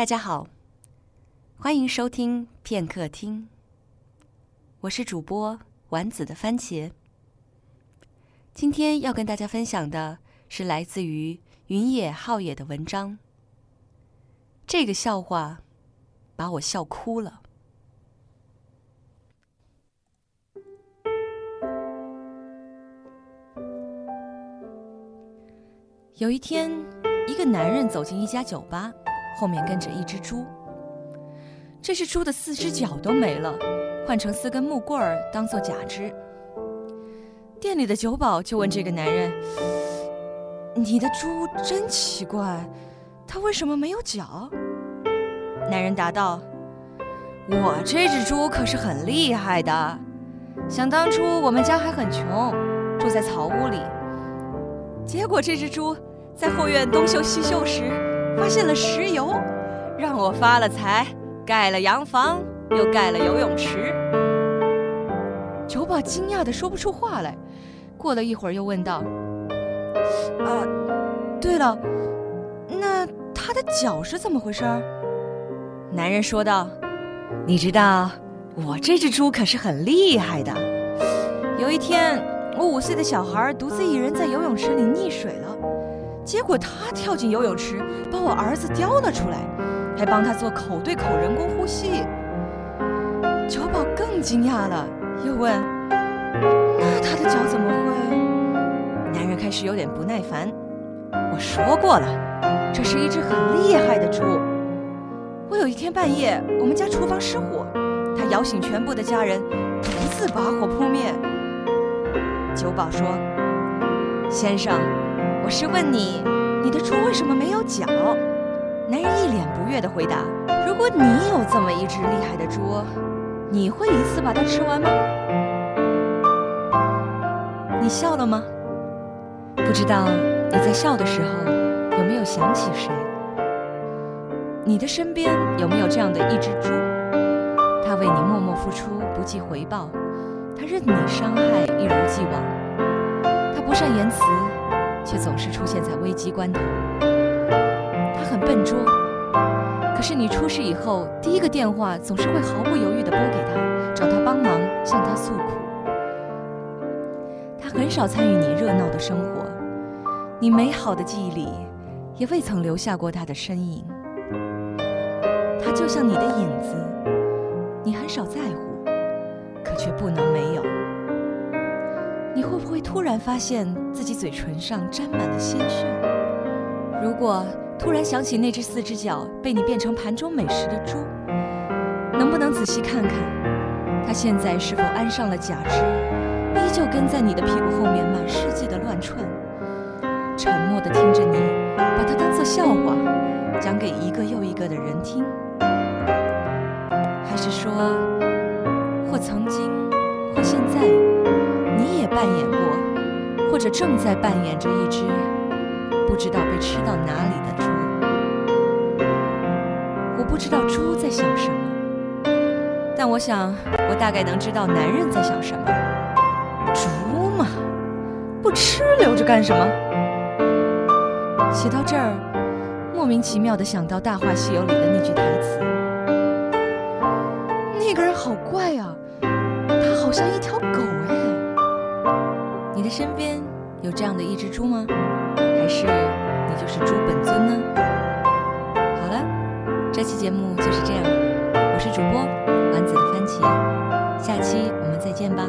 大家好，欢迎收听片刻听。我是主播丸子的番茄。今天要跟大家分享的是来自于云野浩野的文章。这个笑话把我笑哭了。有一天，一个男人走进一家酒吧，后面跟着一只猪。这只猪的四只脚都没了，换成四根木棍儿当做假肢。店里的酒保就问这个男人：“你的猪真奇怪，它为什么没有脚？”男人答道：“我这只猪可是很厉害的。想当初我们家还很穷，住在草屋里，结果这只猪……”在后院东修西修时，发现了石油，让我发了财，盖了洋房，又盖了游泳池。酒保惊讶的说不出话来，过了一会儿又问道：“啊，对了，那他的脚是怎么回事？”男人说道：“你知道，我这只猪可是很厉害的。有一天，我五岁的小孩独自一人在游泳池里溺水了。”结果他跳进游泳池，把我儿子叼了出来，还帮他做口对口人工呼吸。酒保更惊讶了，又问：“那他的脚怎么会？”男人开始有点不耐烦。我说过了，这是一只很厉害的猪。我有一天半夜，我们家厨房失火，他摇醒全部的家人，独自把火扑灭。酒保说：“先生。”我是问你，你的猪为什么没有脚？男人一脸不悦地回答：“如果你有这么一只厉害的猪，你会一次把它吃完吗？”你笑了吗？不知道你在笑的时候有没有想起谁？你的身边有没有这样的一只猪？它为你默默付出，不计回报；它任你伤害，一如既往；它不善言辞。却总是出现在危机关头。他很笨拙，可是你出事以后，第一个电话总是会毫不犹豫地拨给他，找他帮忙，向他诉苦。他很少参与你热闹的生活，你美好的记忆里也未曾留下过他的身影。他就像你的影子，你很少在乎，可却不能没有。你会不会突然发现自己嘴唇上沾满了鲜血？如果突然想起那只四只脚被你变成盘中美食的猪，能不能仔细看看，它现在是否安上了假肢，依旧跟在你的屁股后面满世界的乱窜，沉默地听着你把它当作笑话讲给一个又一个的人听？还是说，或曾经，或现在？扮演过，或者正在扮演着一只不知道被吃到哪里的猪。我不知道猪在想什么，但我想我大概能知道男人在想什么。猪嘛，不吃留着干什么？写到这儿，莫名其妙的想到《大话西游》里的那句台词：“那个人好怪啊，他好像一条狗哎。”身边有这样的一只猪吗？还是你就是猪本尊呢？好了，这期节目就是这样。我是主播丸子的番茄，下期我们再见吧。